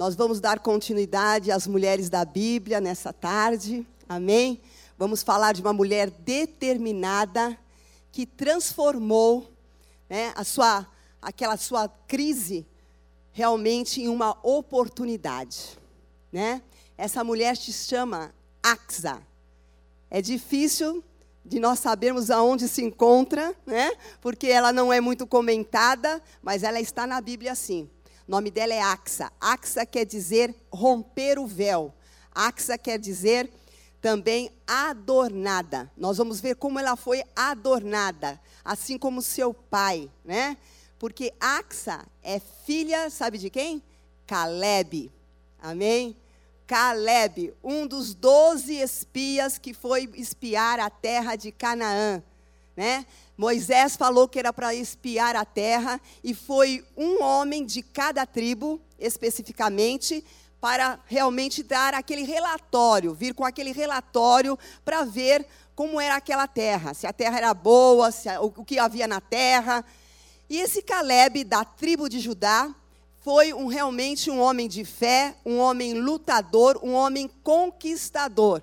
Nós vamos dar continuidade às mulheres da Bíblia nessa tarde, amém? Vamos falar de uma mulher determinada que transformou né, a sua, aquela sua crise realmente em uma oportunidade. Né? Essa mulher se chama Axa. É difícil de nós sabermos aonde se encontra, né? Porque ela não é muito comentada, mas ela está na Bíblia sim. O nome dela é Axa. Axa quer dizer romper o véu. Axa quer dizer também adornada. Nós vamos ver como ela foi adornada, assim como seu pai, né? Porque Axa é filha, sabe de quem? Caleb. Amém? Caleb, um dos doze espias que foi espiar a terra de Canaã. Né? Moisés falou que era para espiar a terra, e foi um homem de cada tribo, especificamente, para realmente dar aquele relatório, vir com aquele relatório para ver como era aquela terra, se a terra era boa, se a, o que havia na terra. E esse Caleb, da tribo de Judá, foi um, realmente um homem de fé, um homem lutador, um homem conquistador.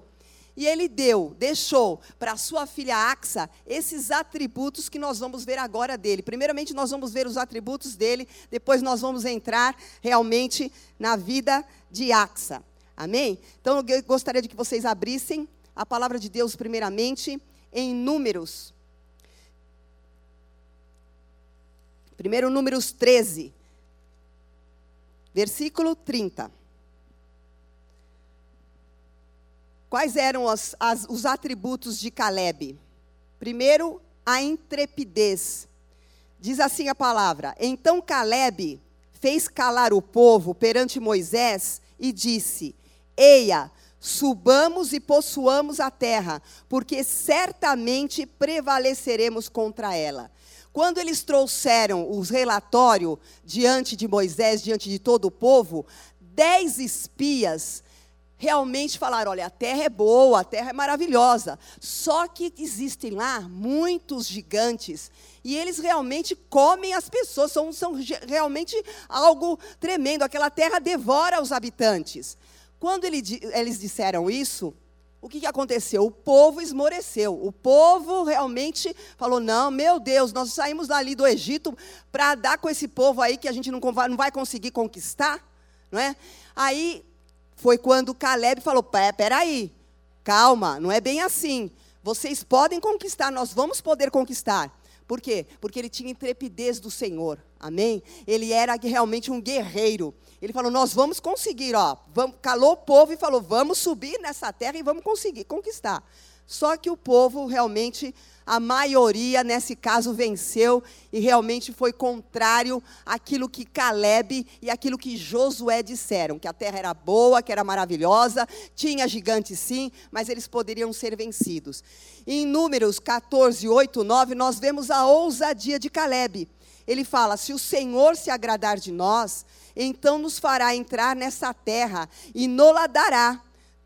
E ele deu, deixou para sua filha Axa esses atributos que nós vamos ver agora dele. Primeiramente, nós vamos ver os atributos dele, depois nós vamos entrar realmente na vida de Axa. Amém? Então, eu gostaria de que vocês abrissem a palavra de Deus, primeiramente, em Números. Primeiro, Números 13 versículo 30. Quais eram as, os atributos de Caleb? Primeiro, a intrepidez. Diz assim a palavra: Então Caleb fez calar o povo perante Moisés e disse: Eia, subamos e possuamos a terra, porque certamente prevaleceremos contra ela. Quando eles trouxeram os relatórios diante de Moisés, diante de todo o povo, dez espias realmente falaram: olha, a terra é boa, a terra é maravilhosa. Só que existem lá muitos gigantes. E eles realmente comem as pessoas, são, são realmente algo tremendo. Aquela terra devora os habitantes. Quando ele, eles disseram isso, o que, que aconteceu? O povo esmoreceu. O povo realmente falou: não, meu Deus, nós saímos dali do Egito para dar com esse povo aí que a gente não vai conseguir conquistar. Não é? Aí foi quando Caleb falou: peraí, calma, não é bem assim. Vocês podem conquistar, nós vamos poder conquistar. Por quê? Porque ele tinha intrepidez do Senhor. Amém? Ele era realmente um guerreiro. Ele falou: Nós vamos conseguir, ó. Calou o povo e falou: Vamos subir nessa terra e vamos conseguir conquistar. Só que o povo realmente, a maioria nesse caso venceu e realmente foi contrário àquilo que Caleb e aquilo que Josué disseram, que a terra era boa, que era maravilhosa, tinha gigantes sim, mas eles poderiam ser vencidos. Em Números 14, 8, 9, nós vemos a ousadia de Caleb. Ele fala: Se o Senhor se agradar de nós, então nos fará entrar nessa terra e nola dará,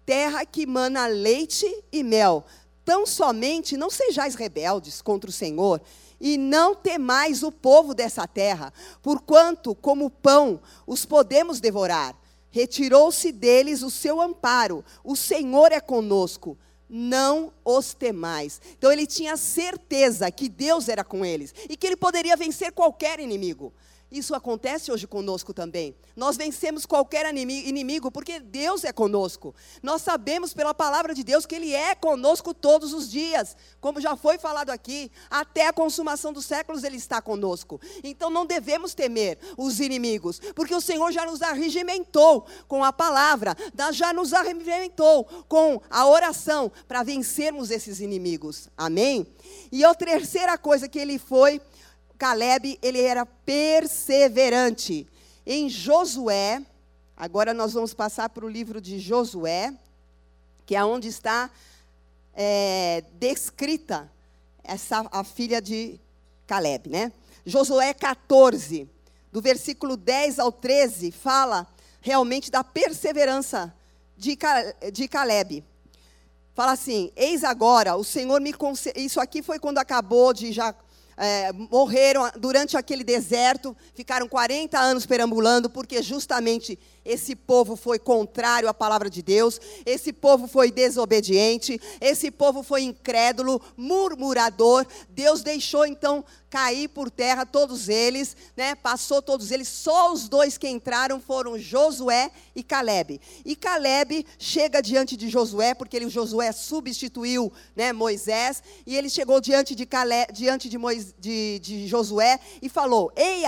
terra que mana leite e mel. Tão somente não sejais rebeldes contra o Senhor, e não temais o povo dessa terra, porquanto, como pão, os podemos devorar. Retirou-se deles o seu amparo, o Senhor é conosco não os temais. Então ele tinha certeza que Deus era com eles e que ele poderia vencer qualquer inimigo. Isso acontece hoje conosco também. Nós vencemos qualquer inimigo porque Deus é conosco. Nós sabemos pela palavra de Deus que Ele é conosco todos os dias. Como já foi falado aqui, até a consumação dos séculos Ele está conosco. Então não devemos temer os inimigos, porque o Senhor já nos arregimentou com a palavra, já nos arregimentou com a oração para vencermos esses inimigos. Amém? E a terceira coisa que ele foi Caleb, ele era perseverante. Em Josué, agora nós vamos passar para o livro de Josué, que é onde está é, descrita essa, a filha de Caleb, né? Josué 14, do versículo 10 ao 13, fala realmente da perseverança de, de Caleb. Fala assim: Eis agora, o Senhor me concedeu. Isso aqui foi quando acabou de já é, morreram durante aquele deserto, ficaram 40 anos perambulando, porque justamente esse povo foi contrário à palavra de Deus, esse povo foi desobediente, esse povo foi incrédulo, murmurador. Deus deixou então cair por terra todos eles, né? Passou todos eles, só os dois que entraram foram Josué e Caleb. E Caleb chega diante de Josué, porque ele, Josué substituiu, né, Moisés, e ele chegou diante de Caleb, diante de, Moisés, de, de Josué e falou: "Ei,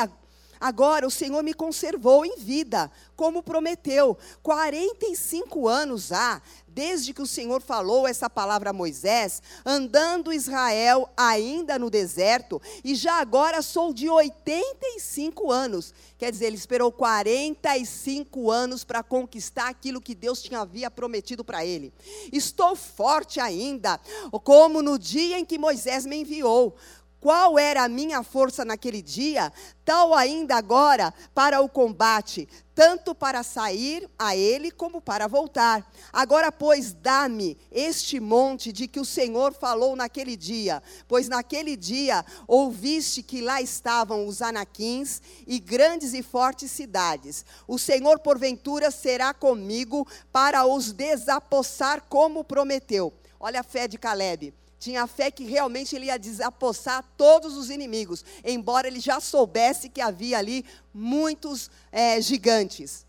Agora o Senhor me conservou em vida, como prometeu. 45 anos há, desde que o Senhor falou essa palavra a Moisés, andando Israel ainda no deserto, e já agora sou de 85 anos. Quer dizer, ele esperou 45 anos para conquistar aquilo que Deus tinha havia prometido para ele. Estou forte ainda, como no dia em que Moisés me enviou qual era a minha força naquele dia, tal ainda agora para o combate, tanto para sair a ele como para voltar. Agora, pois, dá-me este monte de que o Senhor falou naquele dia, pois naquele dia ouviste que lá estavam os anaquins e grandes e fortes cidades. O Senhor, porventura, será comigo para os desapossar como prometeu. Olha a fé de Caleb tinha fé que realmente ele ia desapossar todos os inimigos, embora ele já soubesse que havia ali muitos é, gigantes.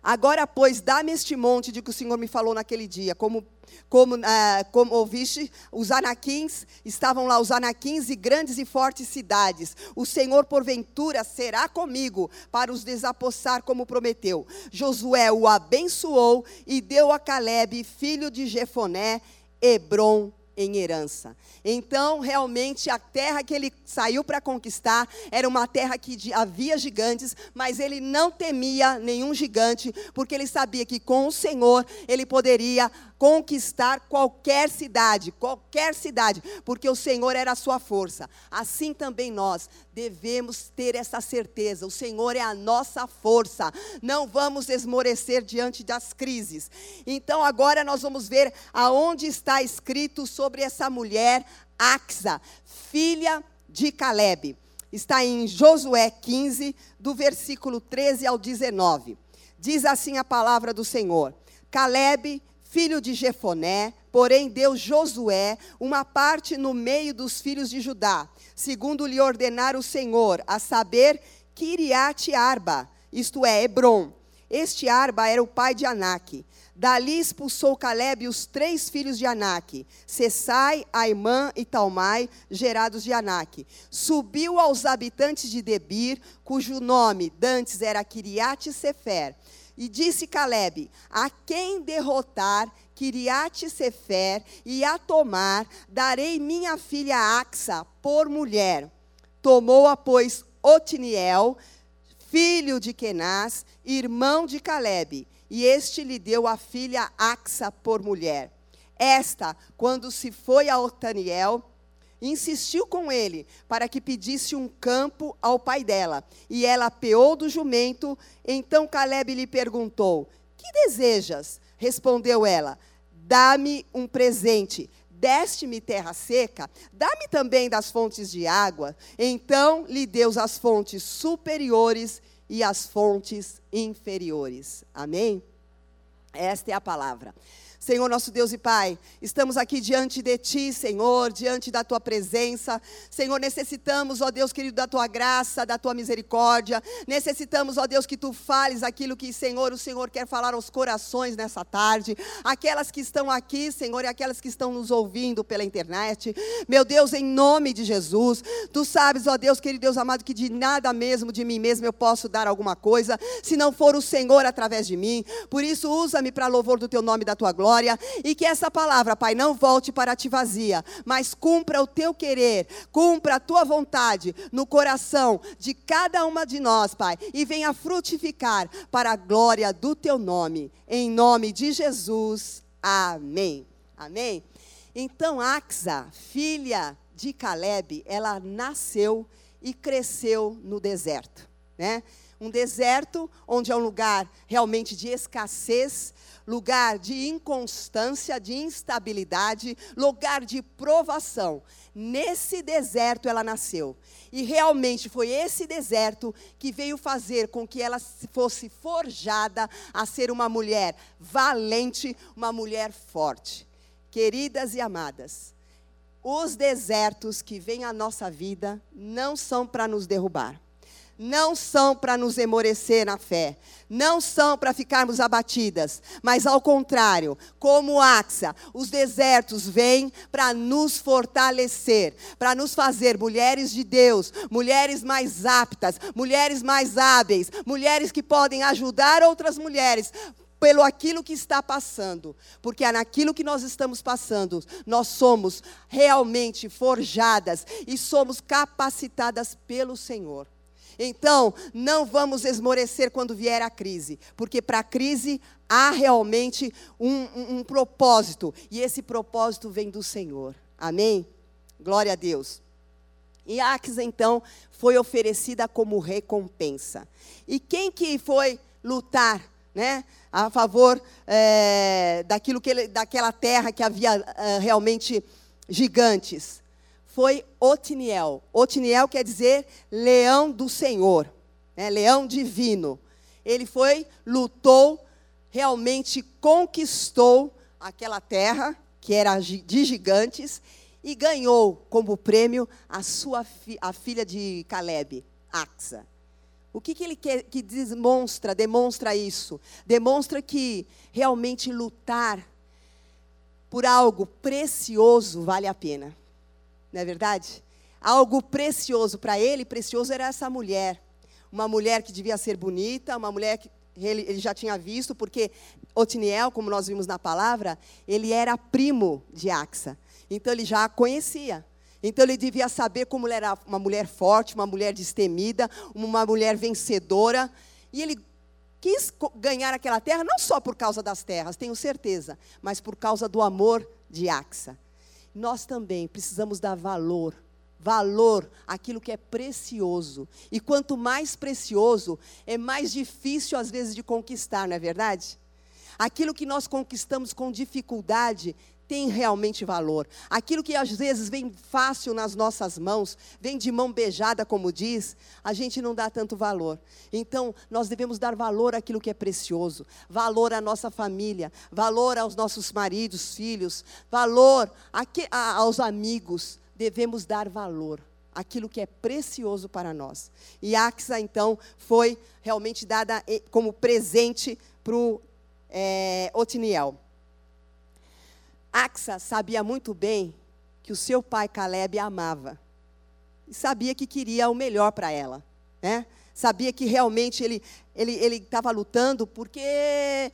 Agora, pois, dá-me este monte de que o Senhor me falou naquele dia, como como, ah, como ouviste, os anaquins, estavam lá os anaquins e grandes e fortes cidades. O Senhor, porventura, será comigo para os desapossar, como prometeu. Josué o abençoou e deu a Caleb, filho de Jefoné, Hebron em herança. Então, realmente, a terra que ele saiu para conquistar era uma terra que havia gigantes, mas ele não temia nenhum gigante, porque ele sabia que com o Senhor ele poderia conquistar qualquer cidade, qualquer cidade, porque o Senhor era a sua força. Assim também nós devemos ter essa certeza: o Senhor é a nossa força. Não vamos esmorecer diante das crises. Então agora nós vamos ver aonde está escrito sobre essa mulher, Axa, filha de Caleb. Está em Josué 15, do versículo 13 ao 19. Diz assim a palavra do Senhor: Caleb filho de Jefoné, porém deu Josué uma parte no meio dos filhos de Judá, segundo lhe ordenar o Senhor, a saber, Kiriat Arba, isto é, Hebron. Este Arba era o pai de Anak. Dali expulsou Caleb os três filhos de Anak, Sessai, Aimã e Talmai, gerados de Anak. Subiu aos habitantes de Debir, cujo nome dantes era Kiriat Sefer e disse Caleb: A quem derrotar Kiriate Sefer e a tomar, darei minha filha Axa por mulher. Tomou-a, pois, Otiniel, filho de Kenaz, irmão de Caleb, e este lhe deu a filha Axa por mulher. Esta, quando se foi a Otaniel, insistiu com ele para que pedisse um campo ao pai dela. E ela apeou do jumento. Então Caleb lhe perguntou: Que desejas? Respondeu ela: Dá-me um presente. Deste-me terra seca, dá-me também das fontes de água. Então lhe deu as fontes superiores e as fontes inferiores. Amém? Esta é a palavra. Senhor nosso Deus e Pai, estamos aqui diante de Ti, Senhor, diante da Tua presença. Senhor, necessitamos, ó Deus querido, da Tua graça, da Tua misericórdia. Necessitamos, ó Deus, que Tu fales aquilo que, Senhor, o Senhor quer falar aos corações nessa tarde. Aquelas que estão aqui, Senhor, e aquelas que estão nos ouvindo pela internet. Meu Deus, em nome de Jesus, Tu sabes, ó Deus querido, Deus amado, que de nada mesmo, de mim mesmo, eu posso dar alguma coisa, se não for o Senhor através de mim. Por isso, usa-me para louvor do Teu nome e da Tua glória glória e que essa palavra, Pai, não volte para ti vazia, mas cumpra o teu querer, cumpra a tua vontade no coração de cada uma de nós, Pai, e venha frutificar para a glória do teu nome. Em nome de Jesus. Amém. Amém. Então, Axa, filha de Caleb, ela nasceu e cresceu no deserto, né? Um deserto onde é um lugar realmente de escassez, lugar de inconstância, de instabilidade, lugar de provação. Nesse deserto ela nasceu. E realmente foi esse deserto que veio fazer com que ela fosse forjada a ser uma mulher valente, uma mulher forte. Queridas e amadas, os desertos que vêm à nossa vida não são para nos derrubar não são para nos emorecer na fé, não são para ficarmos abatidas, mas ao contrário, como Axa, os desertos vêm para nos fortalecer, para nos fazer mulheres de Deus, mulheres mais aptas, mulheres mais hábeis, mulheres que podem ajudar outras mulheres pelo aquilo que está passando, porque é naquilo que nós estamos passando, nós somos realmente forjadas e somos capacitadas pelo Senhor. Então, não vamos esmorecer quando vier a crise, porque para a crise há realmente um, um, um propósito, e esse propósito vem do Senhor. Amém? Glória a Deus. E Aques, então, foi oferecida como recompensa. E quem que foi lutar, né, a favor é, daquilo que ele, daquela terra que havia é, realmente gigantes? Foi Otiniel. Otiniel quer dizer leão do Senhor, né? leão divino. Ele foi, lutou, realmente conquistou aquela terra, que era de gigantes, e ganhou como prêmio a sua fi, a filha de Caleb, Axa. O que, que ele que demonstra, demonstra isso? Demonstra que realmente lutar por algo precioso vale a pena não é verdade? Algo precioso para ele, precioso era essa mulher. Uma mulher que devia ser bonita, uma mulher que ele, ele já tinha visto, porque Otiniel, como nós vimos na palavra, ele era primo de Axa. Então ele já a conhecia. Então ele devia saber como ela era uma mulher forte, uma mulher destemida, uma mulher vencedora. E ele quis ganhar aquela terra não só por causa das terras, tenho certeza, mas por causa do amor de Axa nós também precisamos dar valor, valor àquilo que é precioso. E quanto mais precioso, é mais difícil às vezes de conquistar, não é verdade? Aquilo que nós conquistamos com dificuldade tem realmente valor. Aquilo que às vezes vem fácil nas nossas mãos, vem de mão beijada, como diz, a gente não dá tanto valor. Então, nós devemos dar valor àquilo que é precioso, valor à nossa família, valor aos nossos maridos, filhos, valor aos amigos. Devemos dar valor aquilo que é precioso para nós. E Axa, então, foi realmente dada eh, como presente para o é, Otiniel. Axa sabia muito bem que o seu pai Caleb a amava. E sabia que queria o melhor para ela. Né? Sabia que realmente ele ele estava lutando porque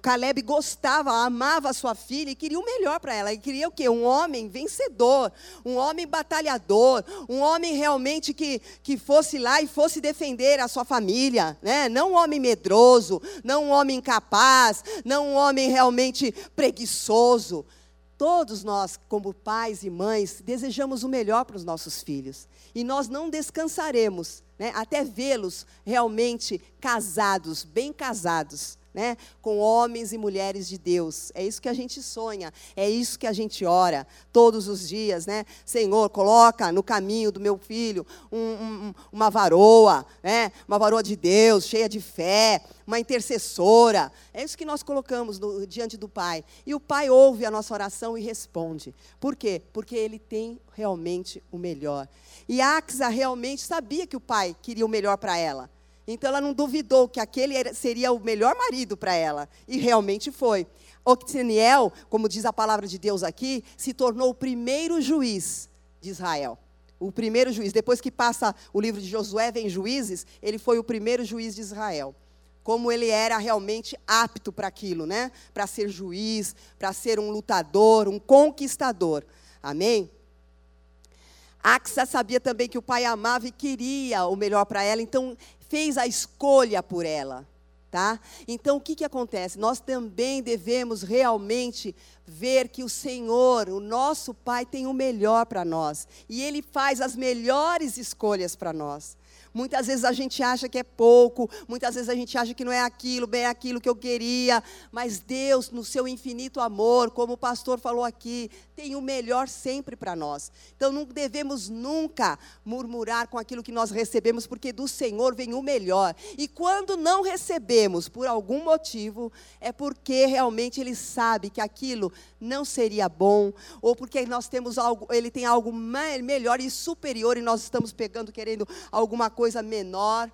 Caleb gostava, amava sua filha e queria o melhor para ela. E queria o quê? Um homem vencedor, um homem batalhador, um homem realmente que, que fosse lá e fosse defender a sua família. Né? Não um homem medroso, não um homem incapaz, não um homem realmente preguiçoso. Todos nós, como pais e mães, desejamos o melhor para os nossos filhos. E nós não descansaremos né, até vê-los realmente casados, bem casados né, com homens e mulheres de Deus. É isso que a gente sonha, é isso que a gente ora todos os dias, né? Senhor, coloca no caminho do meu filho um, um, uma varoa, né? Uma varoa de Deus, cheia de fé, uma intercessora. É isso que nós colocamos no, diante do Pai. E o Pai ouve a nossa oração e responde. Por quê? Porque Ele tem realmente o melhor. E Axa realmente sabia que o Pai queria o melhor para ela. Então ela não duvidou que aquele seria o melhor marido para ela. E realmente foi. Octiniel, como diz a palavra de Deus aqui, se tornou o primeiro juiz de Israel. O primeiro juiz. Depois que passa o livro de Josué, vem juízes, ele foi o primeiro juiz de Israel. Como ele era realmente apto para aquilo, né? Para ser juiz, para ser um lutador, um conquistador. Amém? Axa sabia também que o pai amava e queria o melhor para ela, então fez a escolha por ela. Tá? Então, o que, que acontece? Nós também devemos realmente ver que o Senhor, o nosso Pai, tem o melhor para nós. E Ele faz as melhores escolhas para nós. Muitas vezes a gente acha que é pouco, muitas vezes a gente acha que não é aquilo, bem aquilo que eu queria, mas Deus, no seu infinito amor, como o pastor falou aqui, tem o melhor sempre para nós. Então não devemos nunca murmurar com aquilo que nós recebemos, porque do Senhor vem o melhor. E quando não recebemos por algum motivo, é porque realmente Ele sabe que aquilo não seria bom, ou porque nós temos algo, Ele tem algo melhor e superior e nós estamos pegando, querendo alguma coisa menor.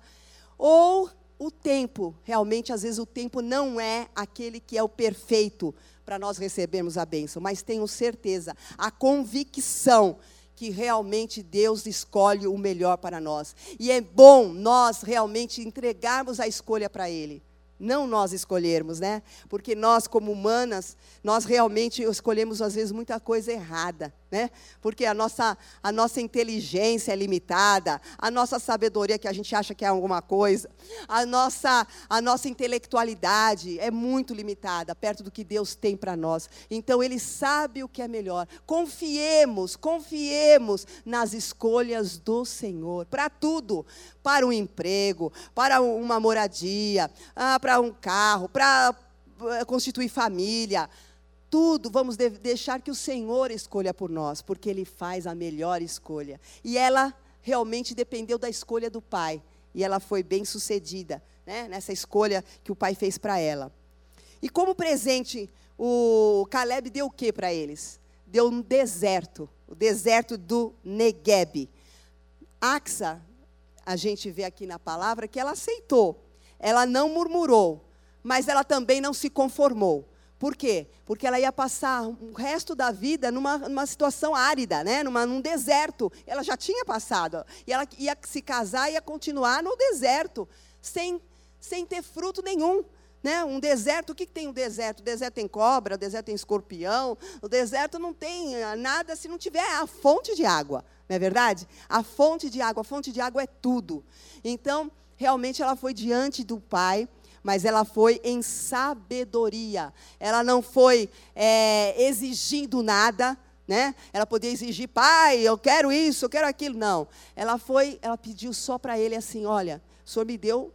Ou o tempo, realmente, às vezes o tempo não é aquele que é o perfeito para nós recebermos a bênção, mas tenho certeza, a convicção que realmente Deus escolhe o melhor para nós. E é bom nós realmente entregarmos a escolha para Ele não nós escolhermos, né? Porque nós, como humanas, nós realmente escolhemos às vezes muita coisa errada, né? Porque a nossa, a nossa inteligência é limitada, a nossa sabedoria que a gente acha que é alguma coisa, a nossa, a nossa intelectualidade é muito limitada perto do que Deus tem para nós. Então Ele sabe o que é melhor. Confiemos, confiemos nas escolhas do Senhor para tudo, para um emprego, para uma moradia, ah, para um carro, para eh, constituir família. Tudo vamos deixar que o Senhor escolha por nós, porque Ele faz a melhor escolha. E ela realmente dependeu da escolha do pai. E ela foi bem sucedida né, nessa escolha que o pai fez para ela. E como presente, o Caleb deu o que para eles? Deu um deserto, o deserto do Negueb. Axa a gente vê aqui na palavra que ela aceitou, ela não murmurou, mas ela também não se conformou. Por quê? Porque ela ia passar o resto da vida numa, numa situação árida, né? numa, num deserto. Ela já tinha passado. E ela ia se casar e ia continuar no deserto, sem, sem ter fruto nenhum. Né? Um deserto, o que, que tem um deserto? O deserto tem cobra, o deserto tem escorpião, o deserto não tem ah, nada se não tiver a fonte de água, não é verdade? A fonte de água, a fonte de água é tudo. Então, realmente ela foi diante do Pai, mas ela foi em sabedoria. Ela não foi é, exigindo nada, né? Ela podia exigir, pai, eu quero isso, eu quero aquilo. Não. Ela foi, ela pediu só para ele assim: olha, o senhor me deu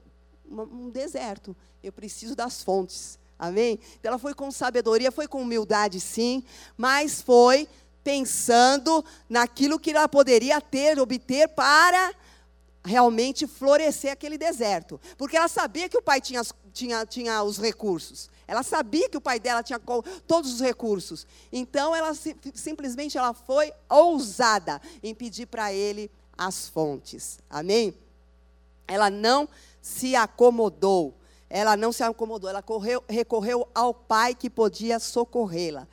um deserto. Eu preciso das fontes. Amém? Então ela foi com sabedoria, foi com humildade, sim, mas foi pensando naquilo que ela poderia ter, obter para realmente florescer aquele deserto. Porque ela sabia que o pai tinha, tinha, tinha os recursos. Ela sabia que o pai dela tinha todos os recursos. Então ela simplesmente ela foi ousada em pedir para ele as fontes. Amém? Ela não se acomodou. Ela não se acomodou, ela correu, recorreu ao Pai que podia socorrê-la.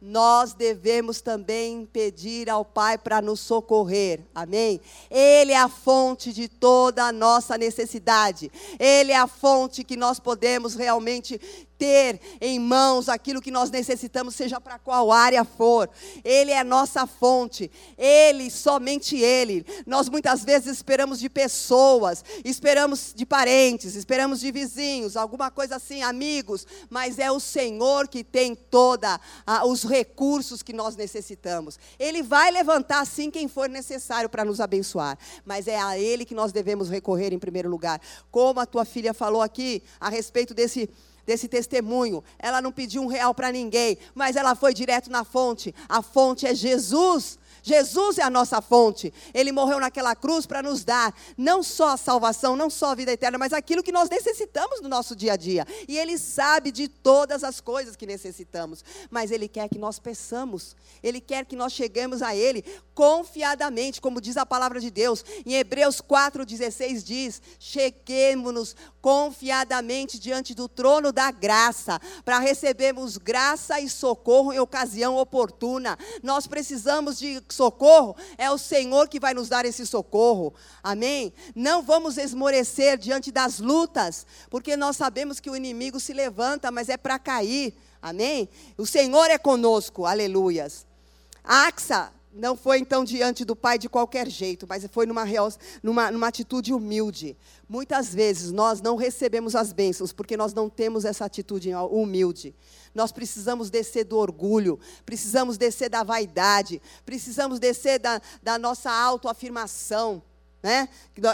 Nós devemos também pedir ao Pai para nos socorrer, amém? Ele é a fonte de toda a nossa necessidade, Ele é a fonte que nós podemos realmente ter em mãos aquilo que nós necessitamos, seja para qual área for. Ele é a nossa fonte. Ele, somente Ele. Nós muitas vezes esperamos de pessoas, esperamos de parentes, esperamos de vizinhos, alguma coisa assim, amigos, mas é o Senhor que tem toda os recursos que nós necessitamos. Ele vai levantar sim quem for necessário para nos abençoar, mas é a Ele que nós devemos recorrer em primeiro lugar. Como a tua filha falou aqui a respeito desse desse testemunho. Ela não pediu um real para ninguém, mas ela foi direto na fonte. A fonte é Jesus. Jesus é a nossa fonte. Ele morreu naquela cruz para nos dar não só a salvação, não só a vida eterna, mas aquilo que nós necessitamos no nosso dia a dia. E Ele sabe de todas as coisas que necessitamos. Mas Ele quer que nós peçamos. Ele quer que nós cheguemos a Ele confiadamente, como diz a palavra de Deus. Em Hebreus 4,16 diz: Cheguemos-nos confiadamente diante do trono da graça, para recebermos graça e socorro em ocasião oportuna. Nós precisamos de socorro, é o Senhor que vai nos dar esse socorro. Amém? Não vamos esmorecer diante das lutas, porque nós sabemos que o inimigo se levanta, mas é para cair. Amém? O Senhor é conosco. Aleluias. Axa não foi então diante do Pai de qualquer jeito, mas foi numa, numa, numa atitude humilde. Muitas vezes nós não recebemos as bênçãos porque nós não temos essa atitude humilde. Nós precisamos descer do orgulho, precisamos descer da vaidade, precisamos descer da, da nossa autoafirmação. né?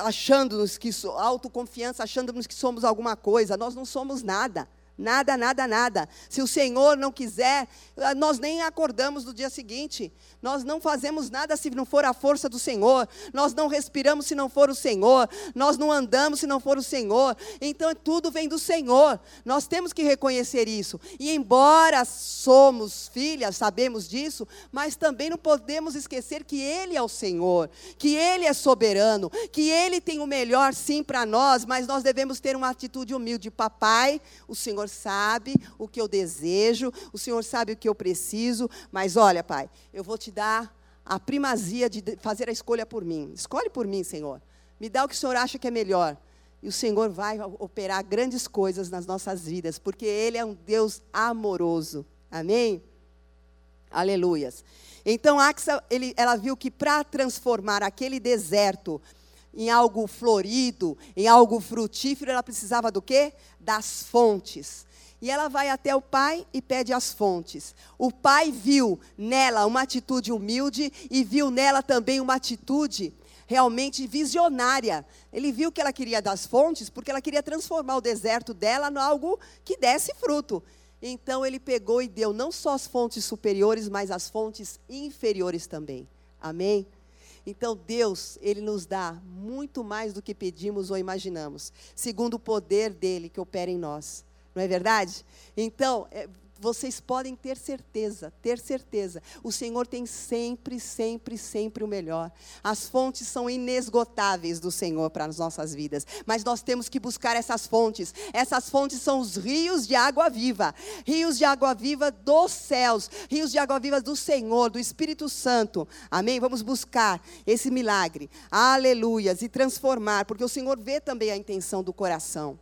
Achando-nos que autoconfiança, achando-nos que somos alguma coisa. Nós não somos nada. Nada, nada, nada. Se o Senhor não quiser, ah, nós nem acordamos no dia seguinte. Nós não fazemos nada se não for a força do Senhor. Nós não respiramos se não for o Senhor. Nós não andamos se não for o Senhor. Então tudo vem do Senhor. Nós temos que reconhecer isso. E embora somos filhas, sabemos disso, mas também não podemos esquecer que Ele é o Senhor, que Ele é soberano, que Ele tem o melhor sim para nós, mas nós devemos ter uma atitude humilde. Papai, o Senhor Senhor sabe o que eu desejo, o Senhor sabe o que eu preciso, mas olha, Pai, eu vou te dar a primazia de fazer a escolha por mim. Escolhe por mim, Senhor. Me dá o que o Senhor acha que é melhor. E o Senhor vai operar grandes coisas nas nossas vidas, porque Ele é um Deus amoroso. Amém? Aleluias. Então, Axa, ele, ela viu que para transformar aquele deserto em algo florido, em algo frutífero, ela precisava do quê? Das fontes. E ela vai até o pai e pede as fontes. O pai viu nela uma atitude humilde e viu nela também uma atitude realmente visionária. Ele viu que ela queria das fontes porque ela queria transformar o deserto dela em algo que desse fruto. Então ele pegou e deu não só as fontes superiores, mas as fontes inferiores também. Amém? Então Deus, ele nos dá muito mais do que pedimos ou imaginamos, segundo o poder dele que opera em nós. Não é verdade? Então, é, vocês podem ter certeza, ter certeza. O Senhor tem sempre, sempre, sempre o melhor. As fontes são inesgotáveis do Senhor para as nossas vidas, mas nós temos que buscar essas fontes. Essas fontes são os rios de água viva, rios de água viva dos céus, rios de água viva do Senhor, do Espírito Santo. Amém? Vamos buscar esse milagre. Aleluias e transformar, porque o Senhor vê também a intenção do coração.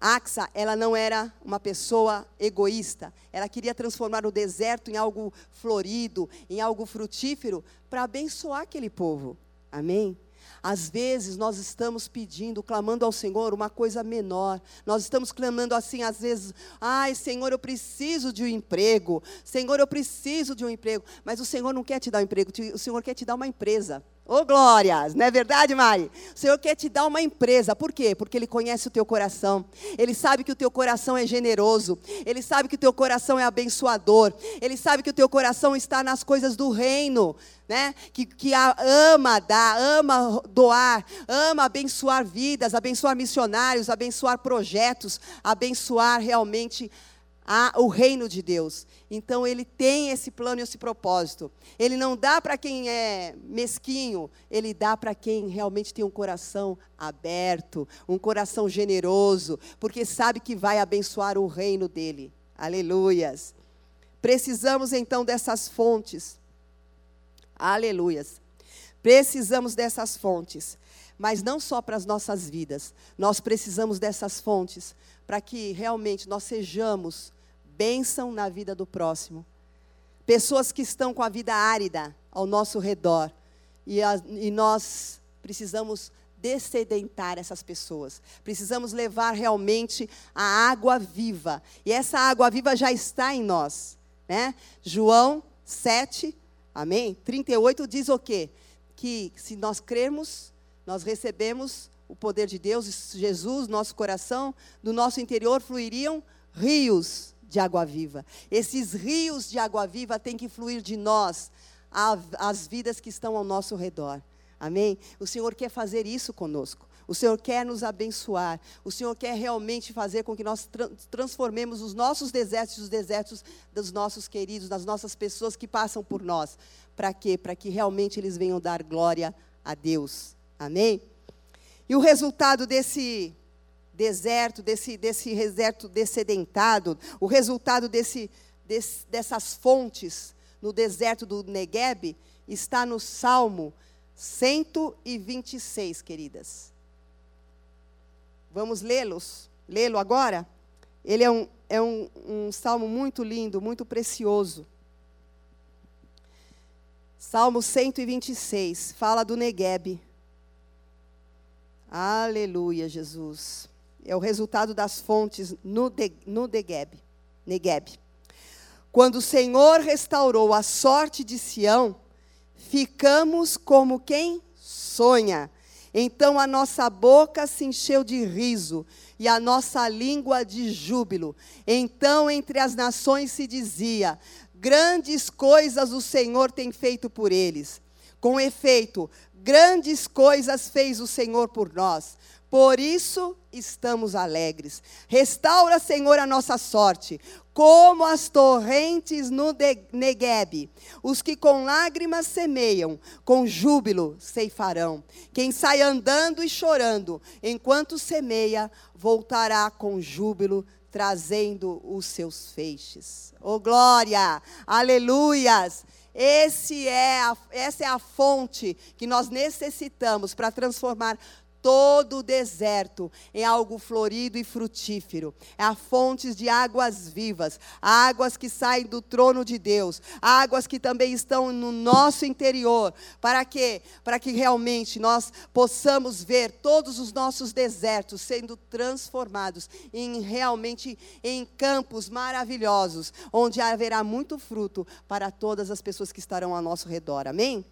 Axa, ela não era uma pessoa egoísta. Ela queria transformar o deserto em algo florido, em algo frutífero, para abençoar aquele povo. Amém? Às vezes nós estamos pedindo, clamando ao Senhor uma coisa menor. Nós estamos clamando assim, às vezes, ai Senhor, eu preciso de um emprego. Senhor, eu preciso de um emprego. Mas o Senhor não quer te dar um emprego, o Senhor quer te dar uma empresa. Ô oh, glórias, não é verdade, Mari? O Senhor quer te dar uma empresa, por quê? Porque Ele conhece o teu coração, Ele sabe que o teu coração é generoso, Ele sabe que o teu coração é abençoador, Ele sabe que o teu coração está nas coisas do reino, né? Que, que ama dar, ama doar, ama abençoar vidas, abençoar missionários, abençoar projetos, abençoar realmente a, o reino de Deus. Então ele tem esse plano e esse propósito. Ele não dá para quem é mesquinho, ele dá para quem realmente tem um coração aberto, um coração generoso, porque sabe que vai abençoar o reino dele. Aleluias. Precisamos então dessas fontes. Aleluias. Precisamos dessas fontes, mas não só para as nossas vidas. Nós precisamos dessas fontes para que realmente nós sejamos bênção na vida do próximo. Pessoas que estão com a vida árida ao nosso redor. E, a, e nós precisamos descedentar essas pessoas. Precisamos levar realmente a água viva. E essa água viva já está em nós. Né? João 7, amém? 38 diz o quê? Que se nós crermos, nós recebemos o poder de Deus, Jesus, nosso coração, do nosso interior fluiriam rios de água viva. Esses rios de água viva têm que fluir de nós às vidas que estão ao nosso redor. Amém? O Senhor quer fazer isso conosco. O Senhor quer nos abençoar. O Senhor quer realmente fazer com que nós tra transformemos os nossos desertos e os desertos dos nossos queridos, das nossas pessoas que passam por nós. Para quê? Para que realmente eles venham dar glória a Deus. Amém? E o resultado desse deserto, desse, desse deserto descedentado, o resultado desse, desse, dessas fontes no deserto do Negueb, está no Salmo 126, queridas. Vamos lê-los, lê-lo agora? Ele é, um, é um, um salmo muito lindo, muito precioso. Salmo 126, fala do Negueb. Aleluia, Jesus é o resultado das fontes no, de, no Degeb, Negueb. Quando o Senhor restaurou a sorte de Sião, ficamos como quem sonha, Então a nossa boca se encheu de riso e a nossa língua de júbilo. Então entre as nações se dizia: Grandes coisas o Senhor tem feito por eles. Com efeito, grandes coisas fez o Senhor por nós. Por isso estamos alegres. Restaura, Senhor, a nossa sorte, como as torrentes no Negueb. Os que com lágrimas semeiam, com júbilo ceifarão. Quem sai andando e chorando, enquanto semeia, voltará com júbilo trazendo os seus feixes. Oh glória! Aleluias! Esse é a, essa é a fonte que nós necessitamos para transformar todo o deserto em algo florido e frutífero. É a fontes de águas vivas, águas que saem do trono de Deus, águas que também estão no nosso interior. Para quê? Para que realmente nós possamos ver todos os nossos desertos sendo transformados em realmente em campos maravilhosos, onde haverá muito fruto para todas as pessoas que estarão ao nosso redor. Amém?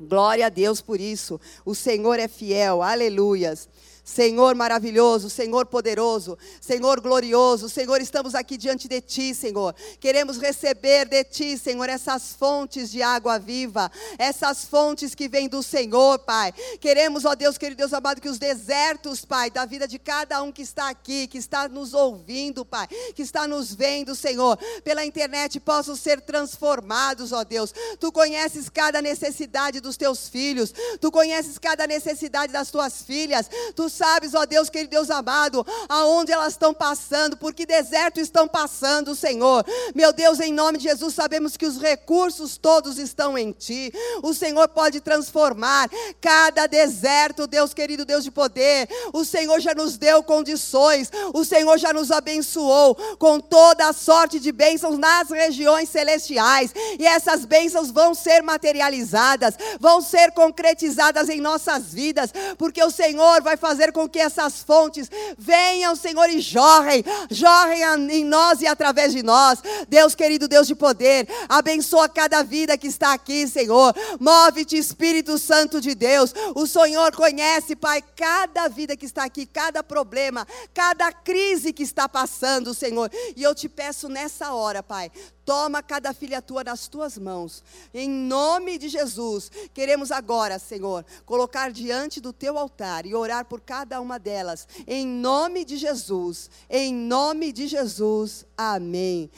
Glória a Deus por isso. O Senhor é fiel. Aleluias. Senhor maravilhoso, Senhor poderoso, Senhor glorioso, Senhor, estamos aqui diante de Ti, Senhor. Queremos receber de Ti, Senhor, essas fontes de água viva, essas fontes que vêm do Senhor, Pai. Queremos, ó Deus, querido Deus amado, que os desertos, Pai, da vida de cada um que está aqui, que está nos ouvindo, Pai, que está nos vendo, Senhor, pela internet, possam ser transformados, ó Deus. Tu conheces cada necessidade dos teus filhos, tu conheces cada necessidade das tuas filhas, tu sabes, ó Deus, querido Deus amado, aonde elas estão passando, por que deserto estão passando, Senhor. Meu Deus, em nome de Jesus, sabemos que os recursos todos estão em Ti. O Senhor pode transformar cada deserto, Deus querido, Deus de poder. O Senhor já nos deu condições, o Senhor já nos abençoou com toda a sorte de bênçãos nas regiões celestiais. E essas bênçãos vão ser materializadas, vão ser concretizadas em nossas vidas, porque o Senhor vai fazer fazer com que essas fontes venham, Senhor, e jorrem, jorrem em nós e através de nós. Deus querido, Deus de poder, abençoa cada vida que está aqui, Senhor. Move-te, Espírito Santo de Deus. O Senhor conhece, Pai, cada vida que está aqui, cada problema, cada crise que está passando, Senhor. E eu te peço nessa hora, Pai, Toma cada filha tua nas tuas mãos. Em nome de Jesus, queremos agora, Senhor, colocar diante do teu altar e orar por cada uma delas. Em nome de Jesus. Em nome de Jesus. Amém.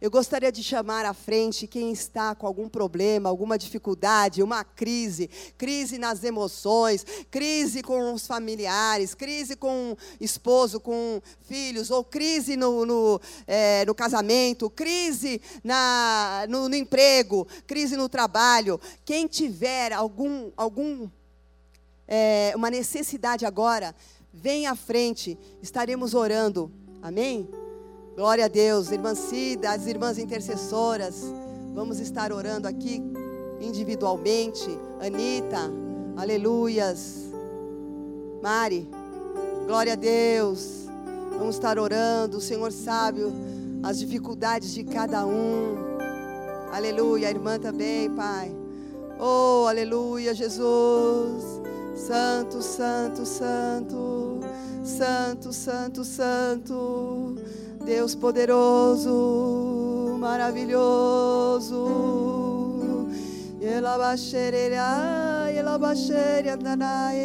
Eu gostaria de chamar à frente quem está com algum problema, alguma dificuldade, uma crise, crise nas emoções, crise com os familiares, crise com esposo, com filhos, ou crise no, no, é, no casamento, crise na, no, no emprego, crise no trabalho. Quem tiver algum, algum é, uma necessidade agora, vem à frente, estaremos orando. Amém? Glória a Deus, irmã Cida, as irmãs intercessoras, vamos estar orando aqui individualmente. Anitta, aleluias. Mari, glória a Deus. Vamos estar orando, o Senhor sabe as dificuldades de cada um. Aleluia, a irmã também, Pai. Oh, aleluia, Jesus. Santo, santo, santo. Santo, santo, santo. Deus poderoso, maravilhoso. Ela baixeira, ela baixeira andanae.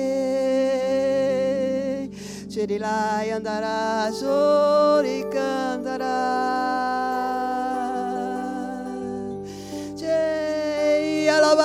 Cherilai andará, jori cantará. Chei, ela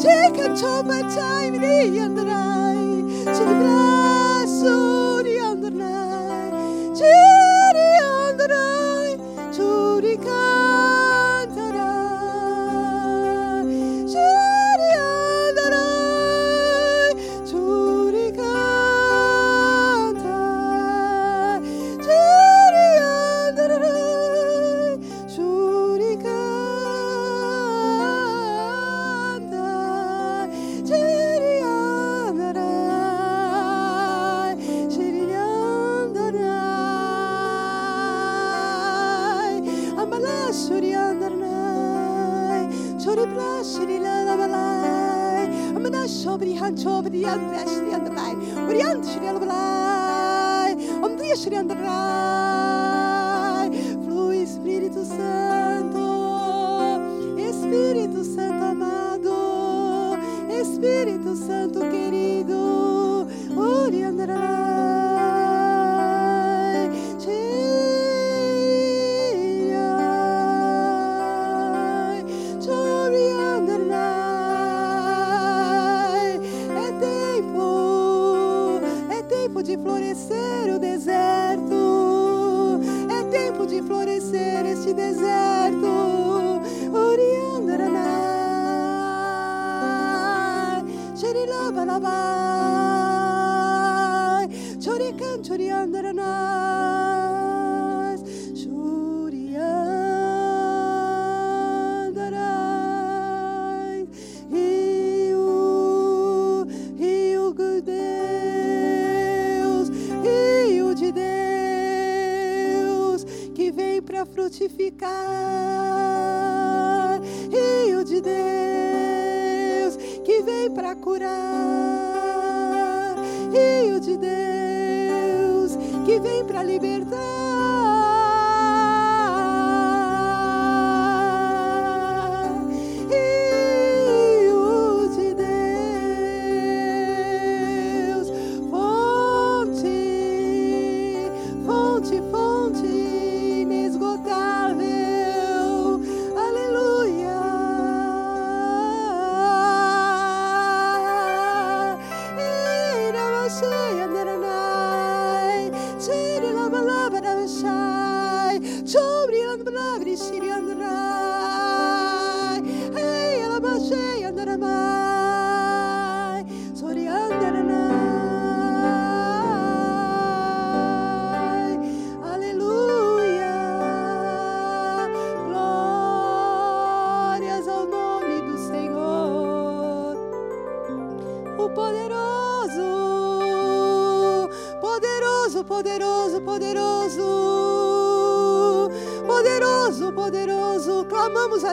Take a toba time in the end of the night.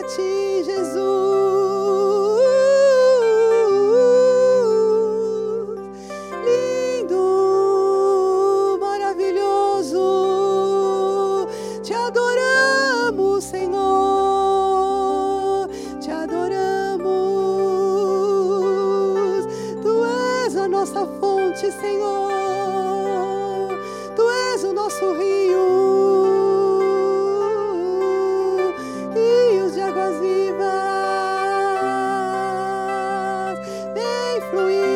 情。fluir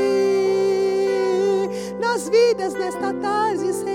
nas vidas nesta tarde, Senhor.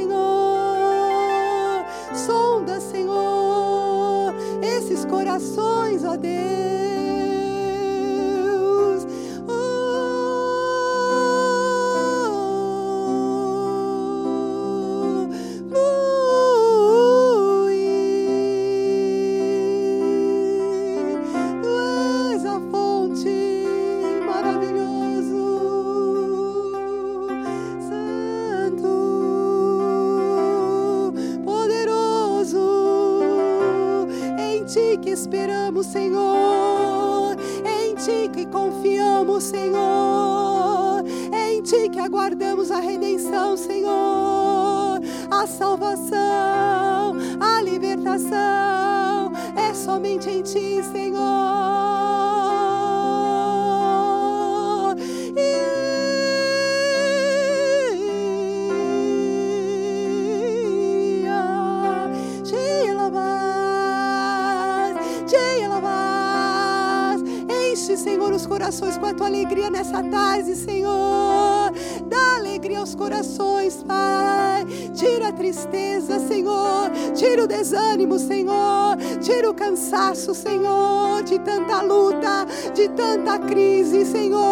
Aos corações, Pai. Tira a tristeza, Senhor. Tira o desânimo, Senhor. Tira o cansaço, Senhor, de tanta luta, de tanta crise, Senhor.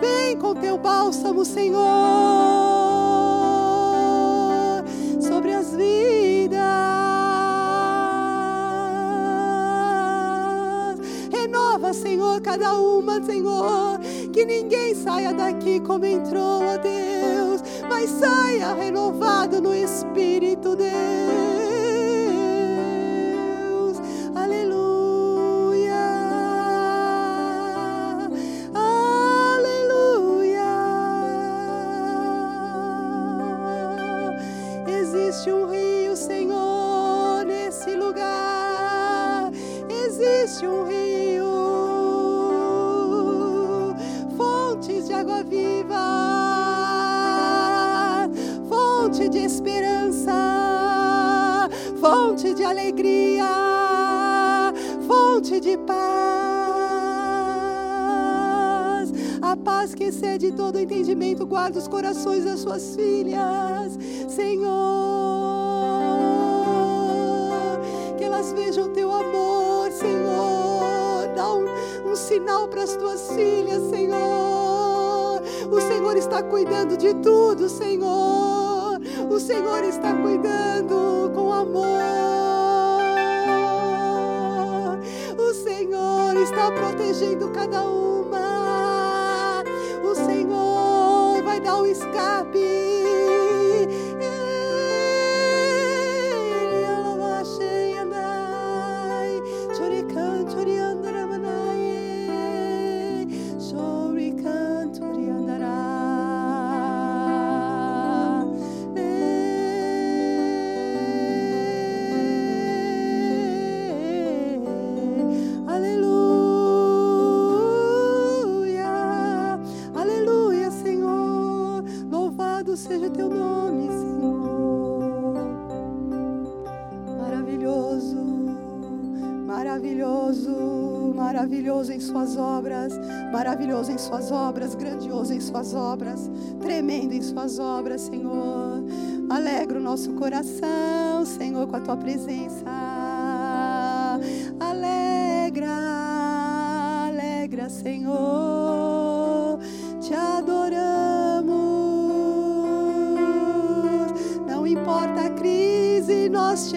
Vem com teu bálsamo, Senhor sobre as vidas. Renova, Senhor, cada uma, Senhor. Que ninguém saia daqui como entrou, ó Deus, mas saia renovado no Espírito, Deus. Guarda os corações das suas filhas, Senhor. Que elas vejam o teu amor, Senhor. Dá um, um sinal para as tuas filhas, Senhor. O Senhor está cuidando de tudo, Senhor. O Senhor está cuidando com amor. está protegendo cada uma. happy. Um escape. maravilhoso em Suas obras, grandioso em Suas obras, tremendo em Suas obras, Senhor. Alegra o nosso coração, Senhor, com a Tua presença. Alegra, alegra, Senhor. Te adoramos. Não importa a crise, nós te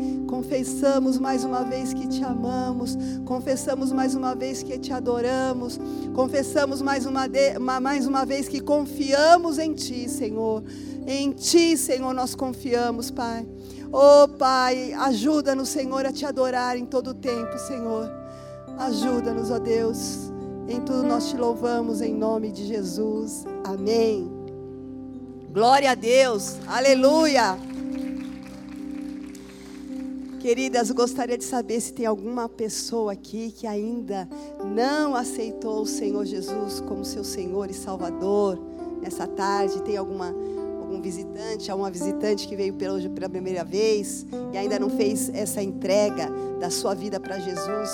Confessamos mais uma vez que te amamos, confessamos mais uma vez que te adoramos, confessamos mais uma, de, mais uma vez que confiamos em Ti, Senhor. Em Ti, Senhor, nós confiamos, Pai. Oh, Pai, ajuda-nos, Senhor, a te adorar em todo o tempo, Senhor. Ajuda-nos, ó Deus. Em tudo nós te louvamos em nome de Jesus. Amém. Glória a Deus. Aleluia. Queridas, gostaria de saber se tem alguma pessoa aqui que ainda não aceitou o Senhor Jesus como seu Senhor e Salvador nessa tarde. Tem alguma algum visitante, alguma visitante que veio pela, pela primeira vez e ainda não fez essa entrega da sua vida para Jesus?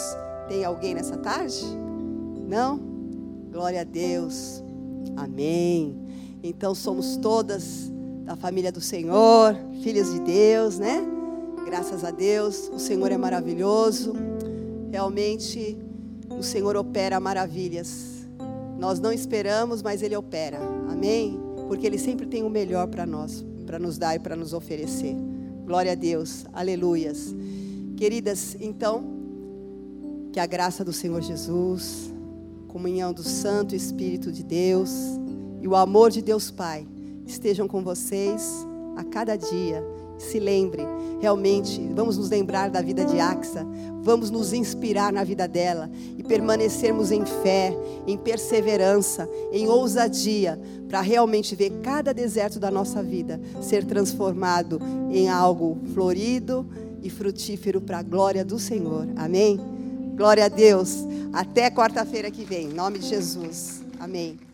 Tem alguém nessa tarde? Não? Glória a Deus. Amém. Então somos todas da família do Senhor, filhos de Deus, né? Graças a Deus, o Senhor é maravilhoso. Realmente, o Senhor opera maravilhas. Nós não esperamos, mas Ele opera. Amém? Porque Ele sempre tem o melhor para nós, para nos dar e para nos oferecer. Glória a Deus. Aleluias. Queridas, então, que a graça do Senhor Jesus, comunhão do Santo Espírito de Deus e o amor de Deus Pai estejam com vocês a cada dia se lembre, realmente, vamos nos lembrar da vida de Axa, vamos nos inspirar na vida dela e permanecermos em fé, em perseverança, em ousadia, para realmente ver cada deserto da nossa vida ser transformado em algo florido e frutífero para a glória do Senhor. Amém? Glória a Deus. Até quarta-feira que vem. Em nome de Jesus. Amém.